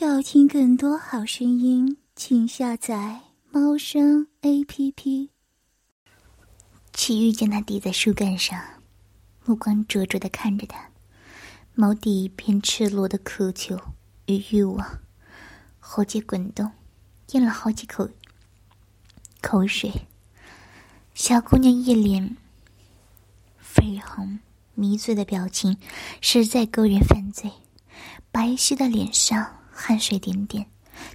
要听更多好声音，请下载猫声 A P P。齐玉见他抵在树干上，目光灼灼的看着他，眸底一片赤裸的渴求与欲望，喉结滚动，咽了好几口口水。小姑娘一脸绯红迷醉的表情，实在勾人犯罪。白皙的脸上。汗水点点，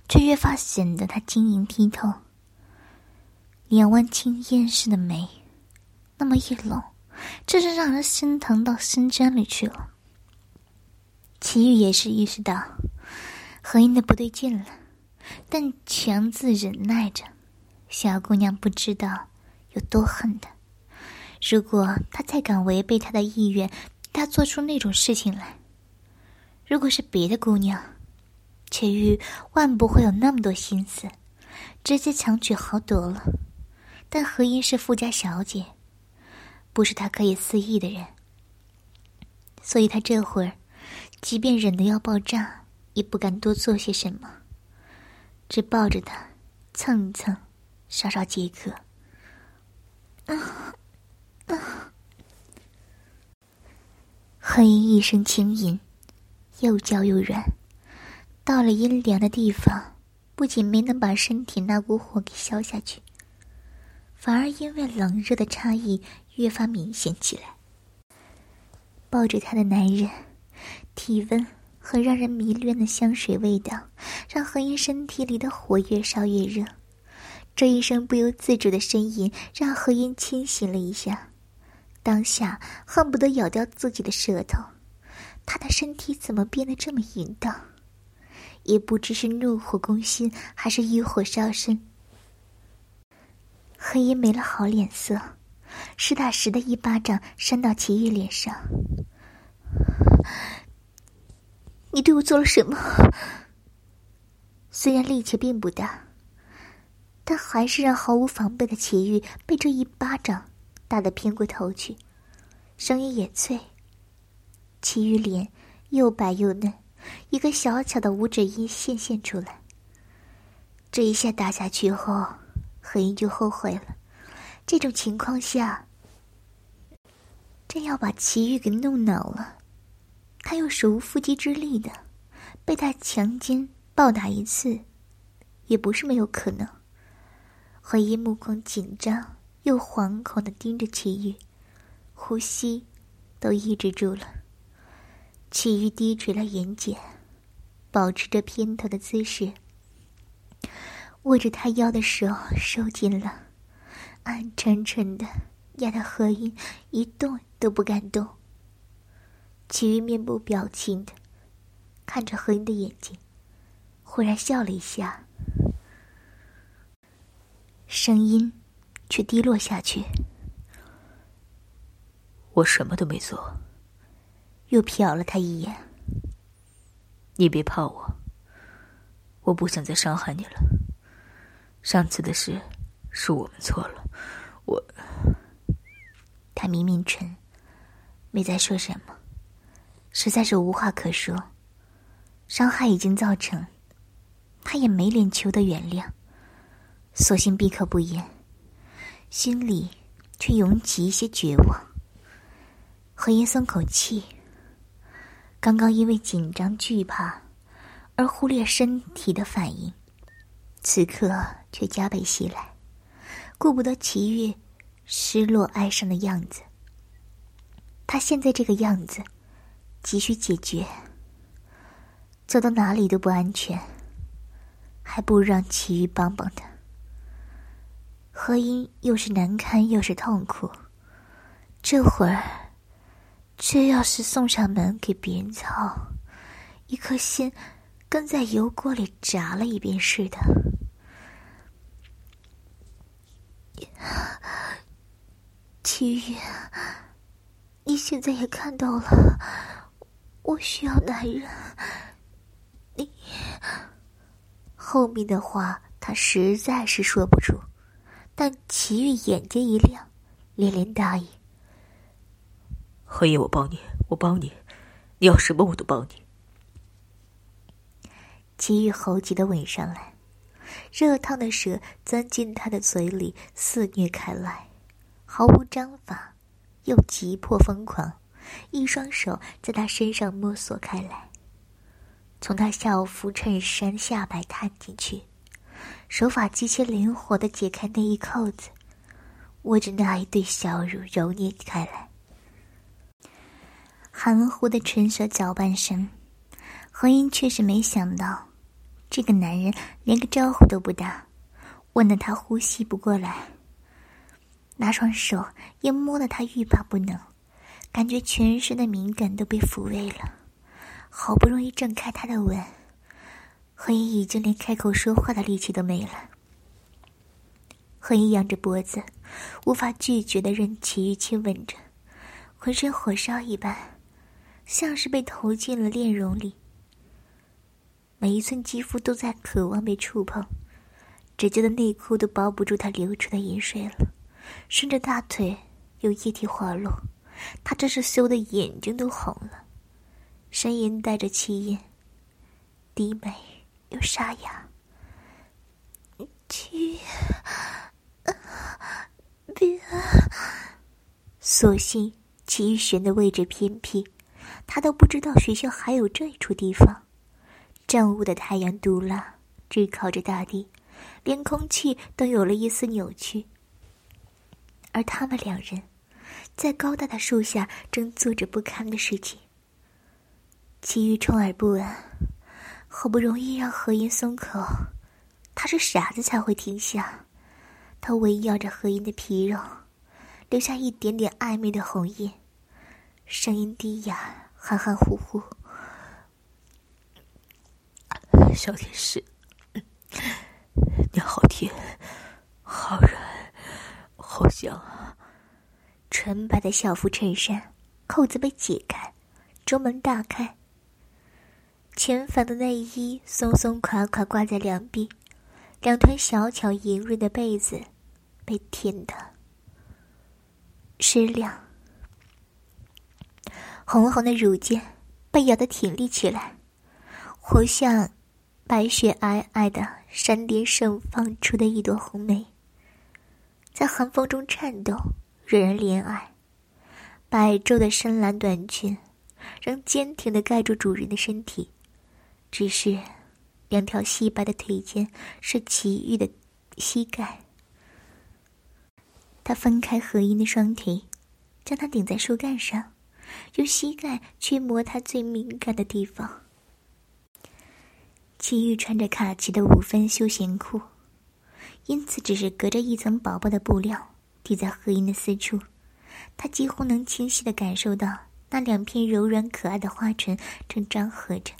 却越发显得她晶莹剔透。两弯青烟似的眉，那么一拢，真是让人心疼到心尖里去了。齐玉也是意识到何英的不对劲了，但强自忍耐着。小姑娘不知道有多恨他，如果他再敢违背他的意愿，他做出那种事情来，如果是别的姑娘。且玉万不会有那么多心思，直接强取豪夺了。但何英是富家小姐，不是他可以肆意的人，所以他这会儿，即便忍得要爆炸，也不敢多做些什么，只抱着他蹭一蹭，稍稍解渴。啊啊！何英一声轻吟，又娇又软。到了阴凉的地方，不仅没能把身体那股火给消下去，反而因为冷热的差异越发明显起来。抱着他的男人，体温和让人迷恋的香水味道，让何英身体里的火越烧越热。这一声不由自主的呻吟，让何英清醒了一下，当下恨不得咬掉自己的舌头。他的身体怎么变得这么淫荡？也不知是怒火攻心，还是欲火烧身。何英没了好脸色，实打实的一巴掌扇到齐玉脸上。你对我做了什么？虽然力气并不大，但还是让毫无防备的齐玉被这一巴掌打得偏过头去，声音也脆。齐玉脸又白又嫩。一个小巧的五指音现现出来。这一下打下去后，何英就后悔了。这种情况下，真要把齐玉给弄恼了。他又手无缚鸡之力的，被他强奸暴打一次，也不是没有可能。何英目光紧张又惶恐的盯着齐玉，呼吸都抑制住了。齐玉低垂了眼睑，保持着偏头的姿势，握着他腰的手收紧了，暗沉沉的压得何英一动都不敢动。齐玉面部表情的看着何英的眼睛，忽然笑了一下，声音却低落下去：“我什么都没做。”又瞟了他一眼。你别怕我，我不想再伤害你了。上次的事是我们错了，我。他抿抿唇，没再说什么，实在是无话可说。伤害已经造成，他也没脸求得原谅，索性闭口不言，心里却涌起一些绝望。何言松口气。刚刚因为紧张惧怕而忽略身体的反应，此刻却加倍袭来，顾不得齐月失落哀伤的样子。他现在这个样子，急需解决。走到哪里都不安全，还不如让齐玉帮帮他。何音又是难堪又是痛苦，这会儿。这要是送上门给别人操，一颗心跟在油锅里炸了一遍似的。齐宇，你现在也看到了，我需要男人。你后面的话他实在是说不出，但齐玉眼睛一亮，连连答应。何夜，我帮你，我帮你，你要什么我都帮你。齐玉猴急的吻上来，热烫的舌钻进他的嘴里肆虐开来，毫无章法，又急迫疯狂，一双手在他身上摸索开来，从他校服衬衫下摆探进去，手法极其灵活的解开内衣扣子，握着那一对小乳揉捏开来，含糊的唇舌搅拌声，何英却是没想到。这个男人连个招呼都不打，问得他呼吸不过来。那双手也摸得他欲罢不能，感觉全身的敏感都被抚慰了。好不容易挣开他的吻，何英已经连开口说话的力气都没了。何英仰着脖子，无法拒绝的任其玉亲吻着，浑身火烧一般，像是被投进了炼熔里。每一寸肌肤都在渴望被触碰，只觉得内裤都包不住他流出的饮水了，顺着大腿有液体滑落，他真是羞得眼睛都红了，声音带着气咽，低美又沙哑。去，别。所幸齐玉璇的位置偏僻，他都不知道学校还有这一处地方。正午的太阳毒辣，直靠着大地，连空气都有了一丝扭曲。而他们两人，在高大的树下正做着不堪的事情。其余充耳不闻，好不容易让何音松口，他是傻子才会停下。他围绕着何音的皮肉，留下一点点暧昧的红印，声音低哑，含含糊糊。小天使，你好甜，好软，好香啊！纯白的校服衬衫扣子被解开，中门大开，浅粉的内衣松松垮垮挂在两臂，两团小巧莹润的被子被舔得湿亮，红红的乳尖被咬得挺立起来，活像。白雪皑皑的山巅盛放出的一朵红梅，在寒风中颤抖，惹人怜爱。白昼的深蓝短裙，仍坚挺的盖住主人的身体，只是两条细白的腿间是奇遇的膝盖。他分开合音的双腿，将它顶在树干上，用膝盖去磨他最敏感的地方。齐玉穿着卡其的五分休闲裤，因此只是隔着一层薄薄的布料抵在何音的私处，他几乎能清晰的感受到那两片柔软可爱的花唇正张合着，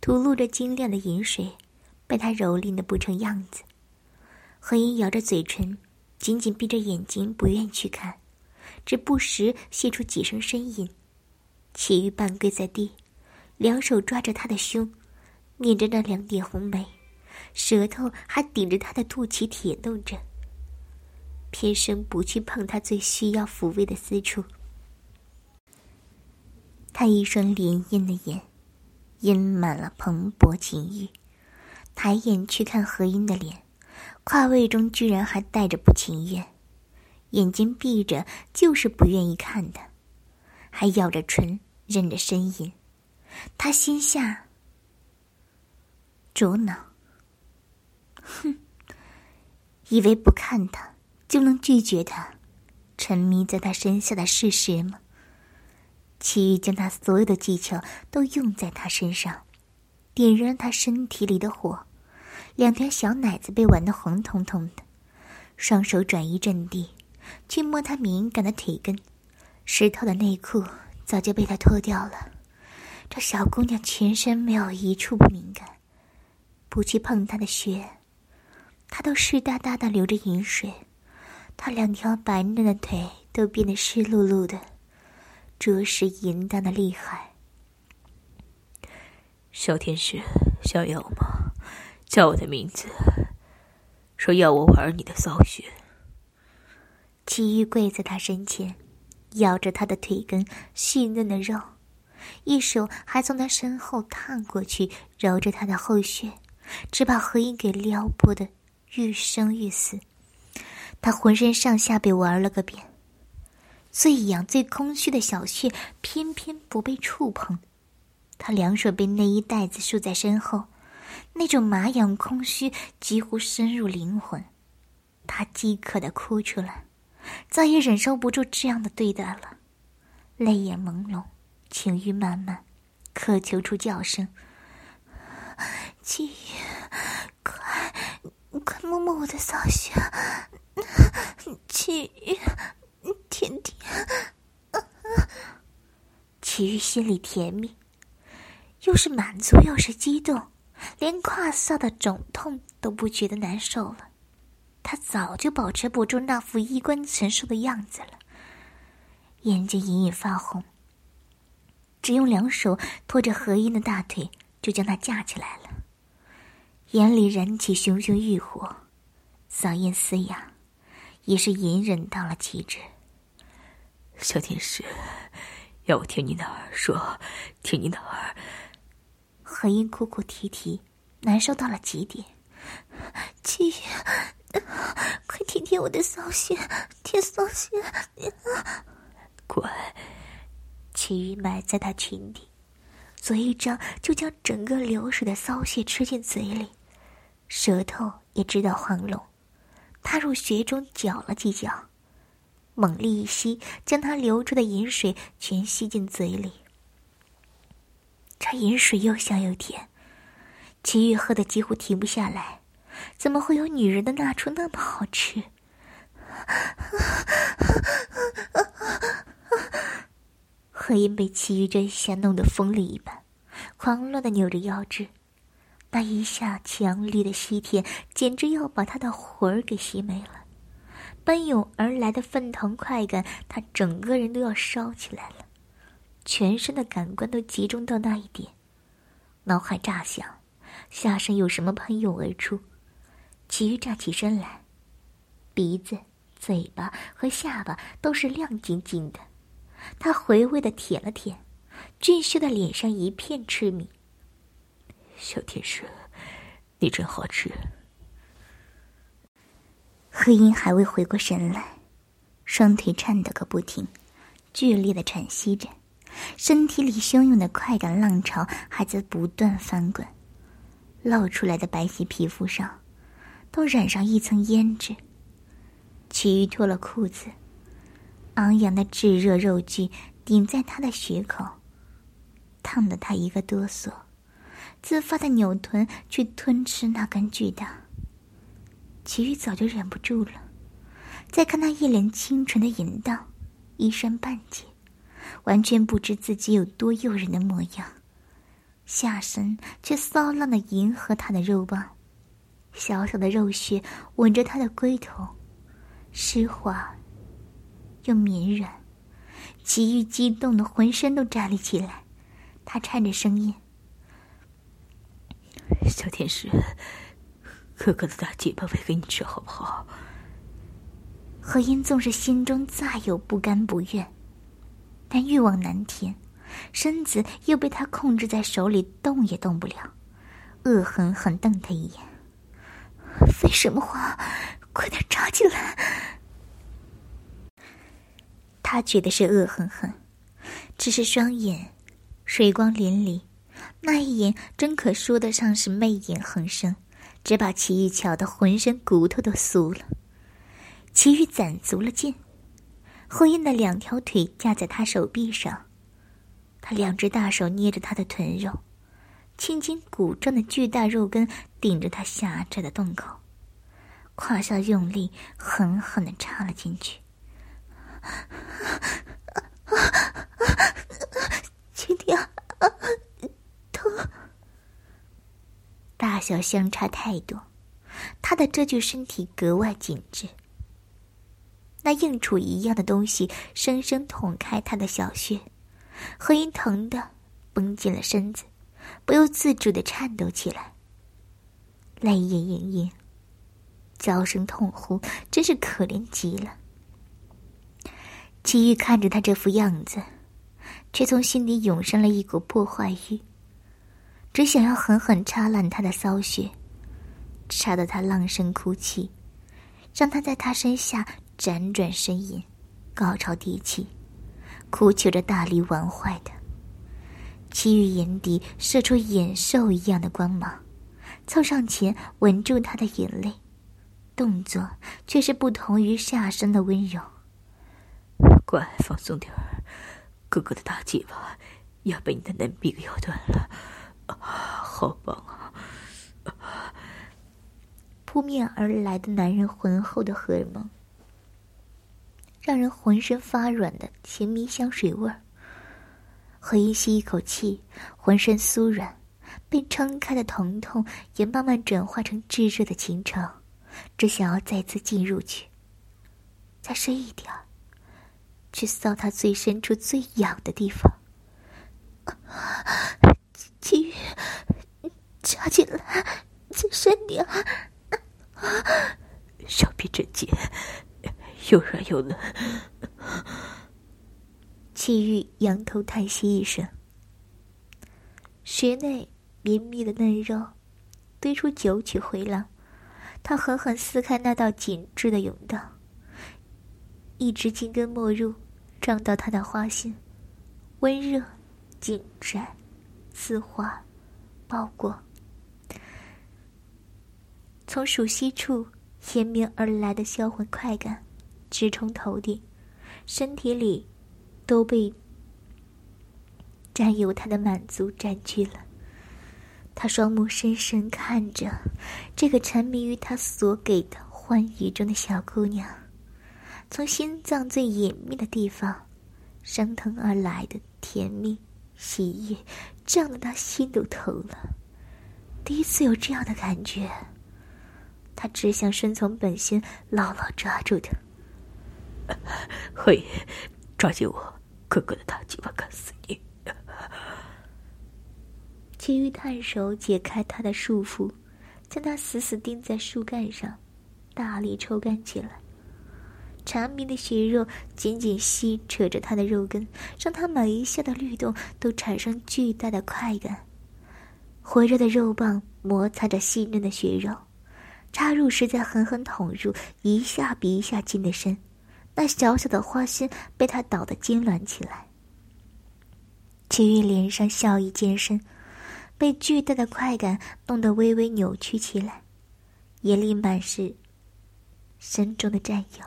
吐露着晶亮的饮水，被他蹂躏的不成样子。何音咬着嘴唇，紧紧闭着眼睛，不愿去看，只不时泄出几声呻吟。齐玉半跪在地，两手抓着他的胸。捻着那两点红眉，舌头还顶着他的肚脐舔弄着，偏生不去碰他最需要抚慰的私处。他一双潋滟的眼，阴满了蓬勃情欲，抬眼去看何音的脸，胯位中居然还带着不情愿，眼睛闭着就是不愿意看的，还咬着唇忍着呻吟，他心下。主恼，哼！以为不看他就能拒绝他，沉迷在他身下的事实吗？齐豫将他所有的技巧都用在他身上，点燃他身体里的火，两条小奶子被玩得红彤彤的，双手转移阵地，去摸他敏感的腿根，湿透的内裤早就被他脱掉了，这小姑娘全身没有一处不敏感。不去碰他的血，他都湿哒哒的流着饮水，她两条白嫩的腿都变得湿漉漉的，着实淫荡的厉害。小天使想要吗？叫我的名字，说要我玩你的骚穴。齐豫跪在他身前，咬着他的腿根细嫩的肉，一手还从他身后探过去，揉着他的后穴。只把何英给撩拨的欲生欲死。他浑身上下被玩了个遍，最痒、最空虚的小穴偏偏不被触碰。他两手被内衣带子束在身后，那种麻痒空虚几乎深入灵魂。他饥渴的哭出来，再也忍受不住这样的对待了，泪眼朦胧，情欲漫漫，渴求出叫声：“七雨，快，快摸摸我的骚穴！七雨，甜甜。”齐玉心里甜蜜，又是满足又是激动，连胯下的肿痛都不觉得难受了。他早就保持不住那副衣冠禽兽的样子了，眼睛隐隐发红。只用两手托着何音的大腿，就将她架起来了，眼里燃起熊熊欲火，嗓音嘶哑，也是隐忍到了极致。小天使，要我听你的耳说，听你的耳。何音哭哭啼啼，难受到了极点。七月。快舔舔我的骚穴，舔骚穴！乖。齐玉埋在他裙底，嘴一张就将整个流水的骚穴吃进嘴里，舌头也知道黄龙，踏入穴中搅了几搅，猛力一吸，将他流出的饮水全吸进嘴里。这饮水又香又甜，齐玉喝得几乎停不下来。怎么会有女人的那出那么好吃？何音被齐玉这一下弄得疯了一般，狂乱的扭着腰肢，那一下强烈的吸舔，简直要把他的魂儿给吸没了。奔涌而来的沸腾快感，他整个人都要烧起来了，全身的感官都集中到那一点，脑海炸响，下身有什么喷涌而出。齐玉站起身来，鼻子、嘴巴和下巴都是亮晶晶的。他回味的舔了舔，俊秀的脸上一片痴迷。小天使，你真好吃。何音还未回过神来，双腿颤抖个不停，剧烈的喘息着，身体里汹涌的快感浪潮还在不断翻滚，露出来的白皙皮肤上。都染上一层胭脂。齐玉脱了裤子，昂扬的炙热肉具顶在他的血口，烫得他一个哆嗦，自发的扭臀去吞吃那根巨大。齐玉早就忍不住了，再看那一脸清纯的淫荡，衣衫半解，完全不知自己有多诱人的模样，下身却骚浪的迎合他的肉棒。小小的肉穴吻着他的龟头，湿滑又绵软，极欲激动的浑身都站立起来。他颤着声音：“小天使，哥哥的大鸡巴喂给你吃好不好？”何音纵是心中再有不甘不愿，但欲望难填，身子又被他控制在手里，动也动不了，恶狠狠瞪他一眼。废什么话！快点扎进来！他觉得是恶狠狠，只是双眼水光粼粼，那一眼真可说得上是媚眼横生，只把齐玉瞧得浑身骨头都酥了。齐玉攒足了劲，后印的两条腿架在他手臂上，他两只大手捏着他的臀肉。青筋鼓胀的巨大肉根顶着他狭窄的洞口，胯下用力狠狠的插了进去。轻点，疼！大小相差太多，他的这具身体格外紧致。那硬杵一样的东西生生捅开他的小穴，何音疼的绷紧了身子。不由自主的颤抖起来，泪眼盈盈，娇声痛呼，真是可怜极了。齐玉看着他这副样子，却从心底涌上了一股破坏欲。只想要狠狠插烂他的骚穴，插得他浪声哭泣，让他在他身下辗转呻吟，高潮迭起，哭求着大力玩坏的。其余眼底射出眼兽一样的光芒，凑上前吻住他的眼泪，动作却是不同于下身的温柔。乖，放松点儿，哥哥的大鸡巴要被你的嫩逼给咬断了。啊好棒啊！扑面而来的男人浑厚的荷尔蒙，让人浑身发软的甜蜜香水味儿。何一吸一口气，浑身酥软，被撑开的疼痛也慢慢转化成炙热的情潮，只想要再次进入去，再深一点儿，去骚他最深处最痒的地方。金玉，插进来，再深点啊小臂真紧，又软又嫩。齐玉仰头叹息一声，穴内绵密的嫩肉堆出九曲回廊，他狠狠撕开那道紧致的甬道，一直紧根没入，撞到他的花心，温热紧窄。丝滑，包裹，从属膝处延绵而来的销魂快感，直冲头顶，身体里都被占有他的满足占据了。他双目深深看着这个沉迷于他所给的欢愉中的小姑娘，从心脏最隐秘的地方升腾而来的甜蜜。喜悦胀得他心都疼了，第一次有这样的感觉，他只想顺从本心，牢牢抓住他。会抓紧我哥哥的大鸡巴，干死你！其余探手解开他的束缚，将他死死钉在树干上，大力抽干起来。缠绵的血肉紧紧吸扯着他的肉根，让他每一下的律动都产生巨大的快感。火热的肉棒摩擦着细嫩的血肉，插入时再狠狠捅入，一下比一下进的深。那小小的花心被他捣得痉挛起来。齐玉脸上笑意渐深，被巨大的快感弄得微微扭曲起来，眼里满是深重的占有。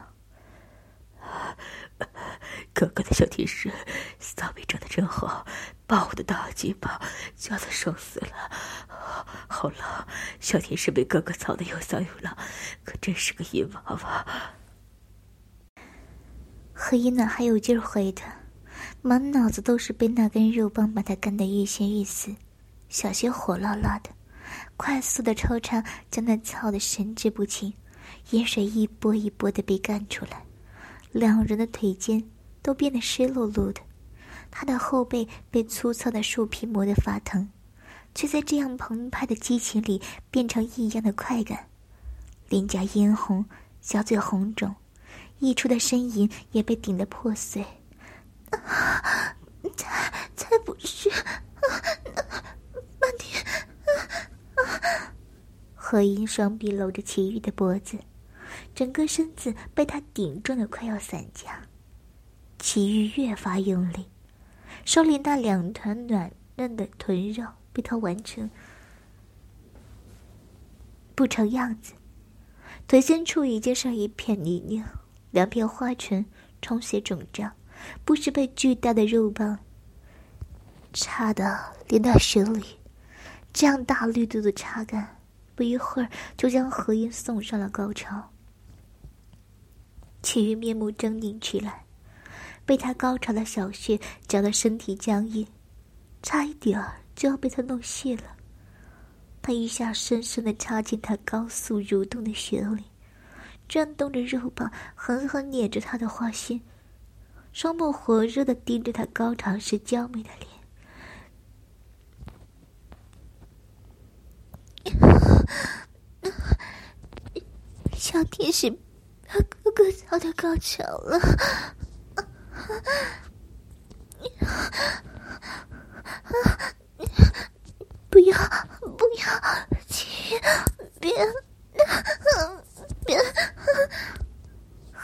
哥哥的小天使，骚逼长得真好，把我的大鸡巴夹得爽死了。好了，小天使被哥哥操的又骚又浪，可真是个淫娃娃。何一暖还有劲儿回他，满脑子都是被那根肉棒把他干得欲仙欲死，小心火辣辣的，快速的抽插将他操得神志不清，盐水一波一波的被干出来。两人的腿间都变得湿漉漉的，他的后背被粗糙的树皮磨得发疼，却在这样澎湃的激情里变成异样的快感。脸颊嫣红，小嘴红肿，溢出的呻吟也被顶得破碎。啊才才不是！啊啊啊！何音双臂搂着齐玉的脖子。整个身子被他顶撞的快要散架，齐玉越发用力，手里那两团软嫩的臀肉被他完成不成样子，腿间处已经是一片泥泞，两片花唇充血肿胀，不时被巨大的肉棒插的连到血里，这样大力度的插干，不一会儿就将何音送上了高潮。齐玉面目狰狞起来，被他高潮的小穴搅得身体僵硬，差一点儿就要被他弄泄了。他一下深深的插进他高速蠕动的血里，转动着肉棒，狠狠捏着他的花心，双目火热的盯着他高潮时娇美的脸。小天使。哥哥早点高潮了，不不要，不要，齐豫，别，别！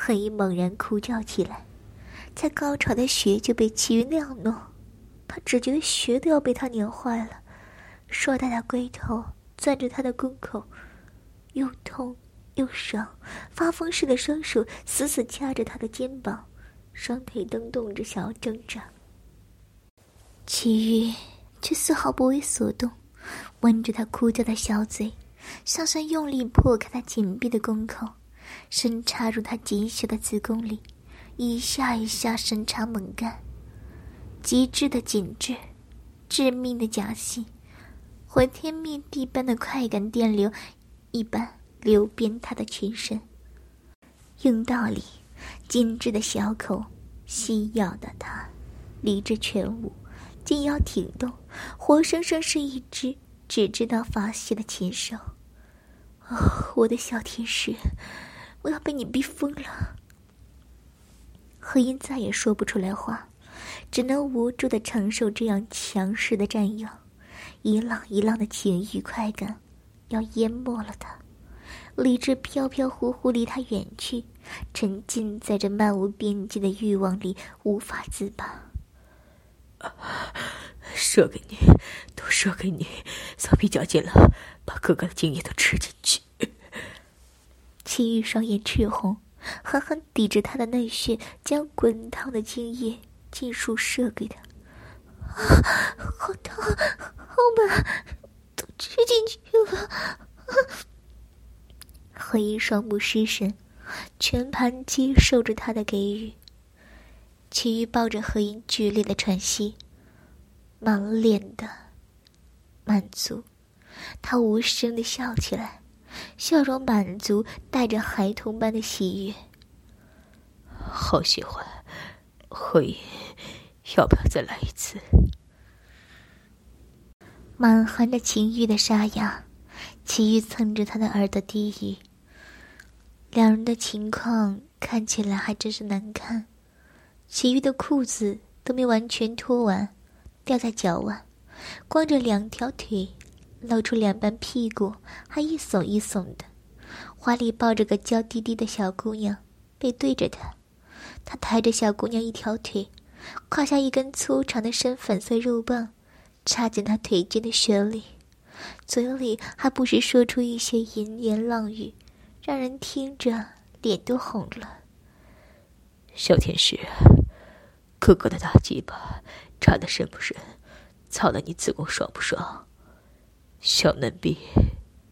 何以猛然哭叫起来，在高潮的穴就被齐豫那样弄，他只觉得穴都要被他碾坏了，硕大的龟头攥着他的宫口，又痛又爽，发疯似的双手死死掐着他的肩膀，双腿蹬动着想要挣扎。齐豫却丝毫不为所动，吻着他哭叫的小嘴，向上用力破开他紧闭的宫口。深插入他紧小的子宫里，一下一下深插猛干，极致的紧致，致命的夹心，毁天灭地般的快感电流一般流遍他的全身。阴道里，精致的小口吸咬的他，理智全无，紧要挺动，活生生是一只只知道发泄的禽兽。哦，我的小天使！我要被你逼疯了。何音再也说不出来话，只能无助的承受这样强势的占有，一浪一浪的情欲快感，要淹没了他，理智飘飘忽忽离他远去，沉浸在这漫无边际的欲望里，无法自拔。射给你，都射给你，骚逼较劲了，把哥哥的精液都吃进去。齐玉双眼赤红，狠狠抵着他的内穴，将滚烫的精液尽数射给他。啊，好疼，好满，都吃进去了。何一双目失神，全盘接受着他的给予。齐玉抱着何音剧烈的喘息，满脸的满足，他无声的笑起来。笑容满足，带着孩童般的喜悦。好喜欢，会，要不要再来一次？满含着情欲的沙哑，齐豫蹭着他的耳朵低语。两人的情况看起来还真是难看。齐豫的裤子都没完全脱完，掉在脚腕，光着两条腿。露出两半屁股，还一耸一耸的，怀里抱着个娇滴滴的小姑娘，背对着他，他抬着小姑娘一条腿，胯下一根粗长的深粉色肉棒，插进他腿间的穴里，嘴里还不时说出一些淫言浪语，让人听着脸都红了。小天使，哥哥的大鸡巴插的深不深？操的你子宫爽不爽？小嫩逼，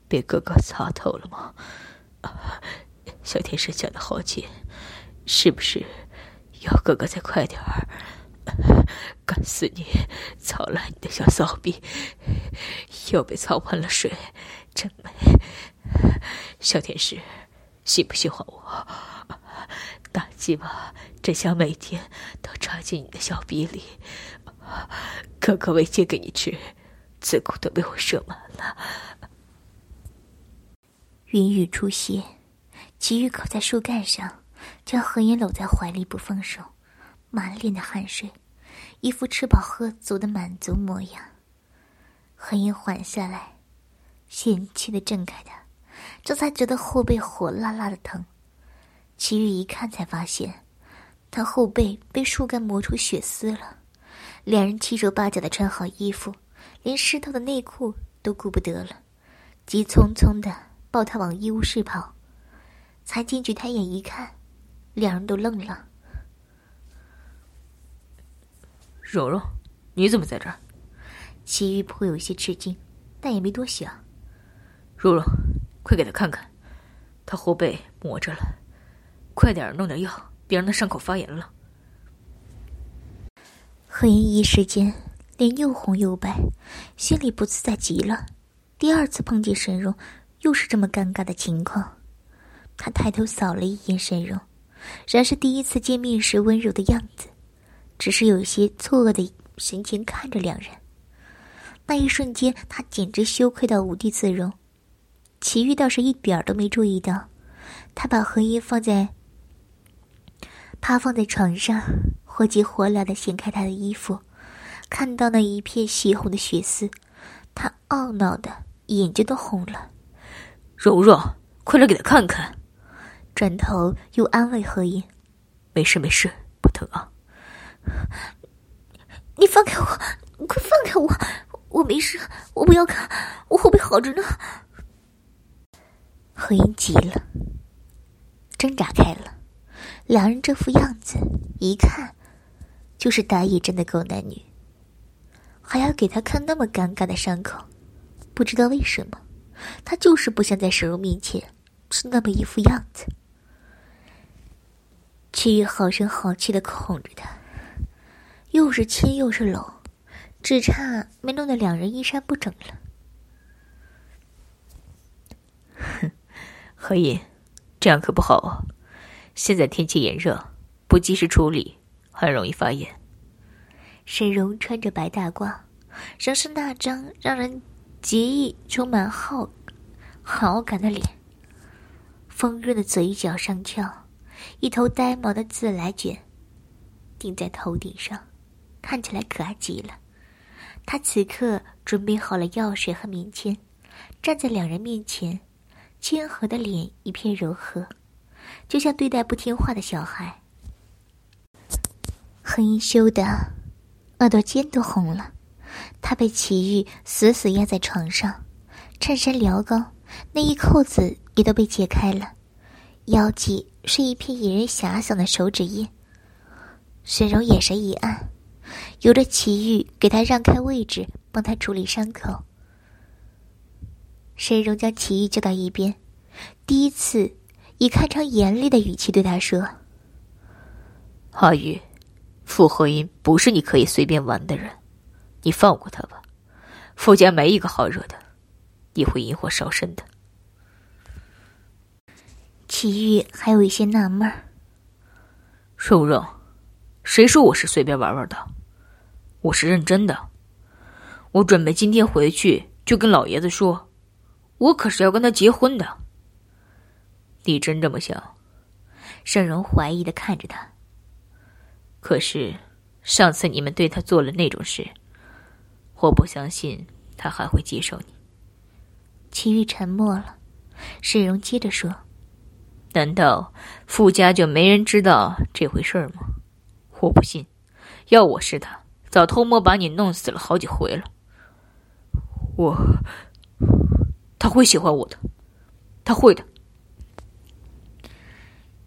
被哥哥擦透了吗？小天使讲的好紧，是不是要哥哥再快点儿？干死你，操烂你的小骚逼！又被操喷了水，真美。小天使，喜不喜欢我？大鸡巴真想每天都插进你的小逼里，哥哥喂鸡给你吃。子宫都被我射满了。云雨出血，齐玉靠在树干上，将何言搂在怀里不放手，满脸的汗水，一副吃饱喝足的满足模样。何言缓下来，嫌弃的挣开他，这才觉得后背火辣辣的疼。齐玉一看才发现，他后背被树干磨出血丝了。两人七手八脚的穿好衣服。连湿透的内裤都顾不得了，急匆匆的抱他往医务室跑。才进去抬眼一看，两人都愣了。蓉蓉，你怎么在这儿？齐玉颇有些吃惊，但也没多想。蓉蓉，快给他看看，他后背磨着了，快点弄点药，别让他伤口发炎了。何言一时间。脸又红又白，心里不自在极了。第二次碰见沈荣，又是这么尴尬的情况。他抬头扫了一眼沈荣，然是第一次见面时温柔的样子，只是有些错愕的神情看着两人。那一瞬间，他简直羞愧到无地自容。齐豫倒是一点都没注意到，他把何音放在趴放在床上，火急火燎的掀开他的衣服。看到那一片血红的血丝，他懊恼的眼睛都红了。柔柔，快来给他看看。转头又安慰何音：“没事没事，不疼啊。”你放开我，快放开我！我没事，我不要看，我后背好着呢。何音急了，挣扎开了。两人这副样子，一看就是打野战的狗男女，还要给他看那么尴尬的伤口，不知道为什么，他就是不想在沈荣面前是那么一副样子。齐玉好声好气的哄着他，又是亲又是搂，只差没弄得两人衣衫不整了。哼，何隐，这样可不好哦。现在天气炎热，不及时处理，很容易发炎。沈荣穿着白大褂，仍是那张让人极易充满好好感的脸。丰润的嘴角上翘，一头呆毛的自来卷顶在头顶上，看起来可爱极了。他此刻准备好了药水和棉签，站在两人面前，谦和的脸一片柔和。就像对待不听话的小孩，何音羞的耳朵尖都红了。他被齐玉死死压在床上，衬衫撩高，内衣扣子也都被解开了，腰际是一片引人遐想的手指印。沈荣眼神一暗，由着齐玉给他让开位置，帮他处理伤口。沈荣将齐玉叫到一边，第一次。以看常严厉的语气对他说：“阿玉，傅和音不是你可以随便玩的人，你放过他吧。傅家没一个好惹的，你会引火烧身的。”齐玉还有一些纳闷儿：“蓉蓉，谁说我是随便玩玩的？我是认真的。我准备今天回去就跟老爷子说，我可是要跟他结婚的。”你真这么想？沈荣怀疑的看着他。可是，上次你们对他做了那种事，我不相信他还会接受你。齐玉沉默了，沈荣接着说：“难道傅家就没人知道这回事吗？我不信，要我是他，早偷摸把你弄死了好几回了。我，他会喜欢我的，他会的。”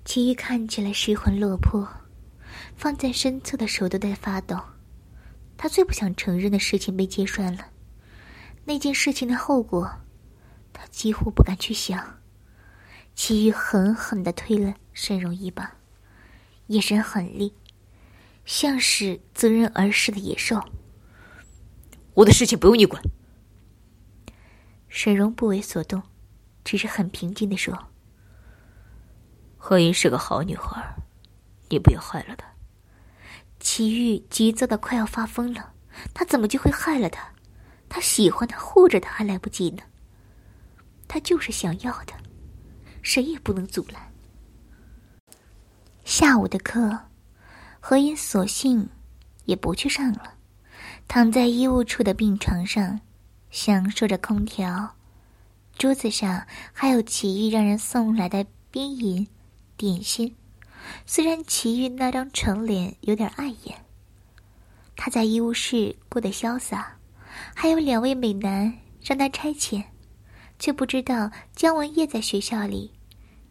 齐玉看起来失魂落魄，放在身侧的手都在发抖。他最不想承认的事情被揭穿了，那件事情的后果，他几乎不敢去想。齐玉狠狠的推了沈荣一把，眼神狠厉，像是择人而噬的野兽。我的事情不用你管。沈荣不为所动，只是很平静的说。何音是个好女孩，你不要害了她。齐玉急躁的快要发疯了，他怎么就会害了她？他喜欢他，护着他还来不及呢。他就是想要的，谁也不能阻拦。下午的课，何音索性也不去上了，躺在医务处的病床上，享受着空调。桌子上还有齐玉让人送来的冰饮。点心，虽然齐玉那张蠢脸有点碍眼，他在医务室过得潇洒，还有两位美男让他差遣，却不知道姜文业在学校里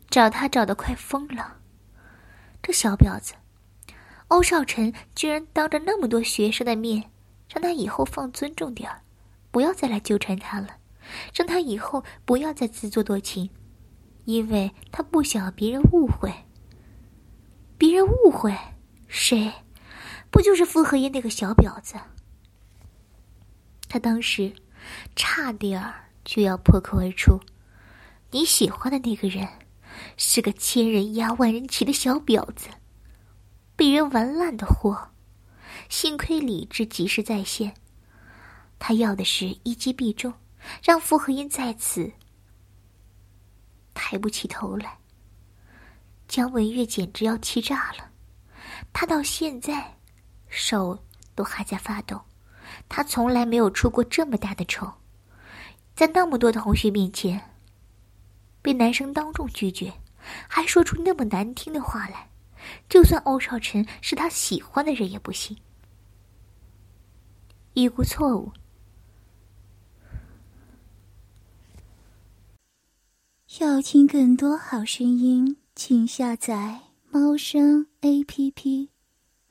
找他找的快疯了。这小婊子，欧少晨居然当着那么多学生的面，让他以后放尊重点儿，不要再来纠缠他了，让他以后不要再自作多情。因为他不想别人误会。别人误会谁？不就是傅和音那个小婊子？他当时差点就要破口而出：“你喜欢的那个人是个千人压万人骑的小婊子，被人玩烂的货。”幸亏理智及时在线，他要的是一击必中，让傅和音在此。抬不起头来，姜文月简直要气炸了。他到现在手都还在发抖，他从来没有出过这么大的丑，在那么多同学面前，被男生当众拒绝，还说出那么难听的话来，就算欧少晨是他喜欢的人也不行。一无错误。要听更多好声音，请下载猫声 A P P。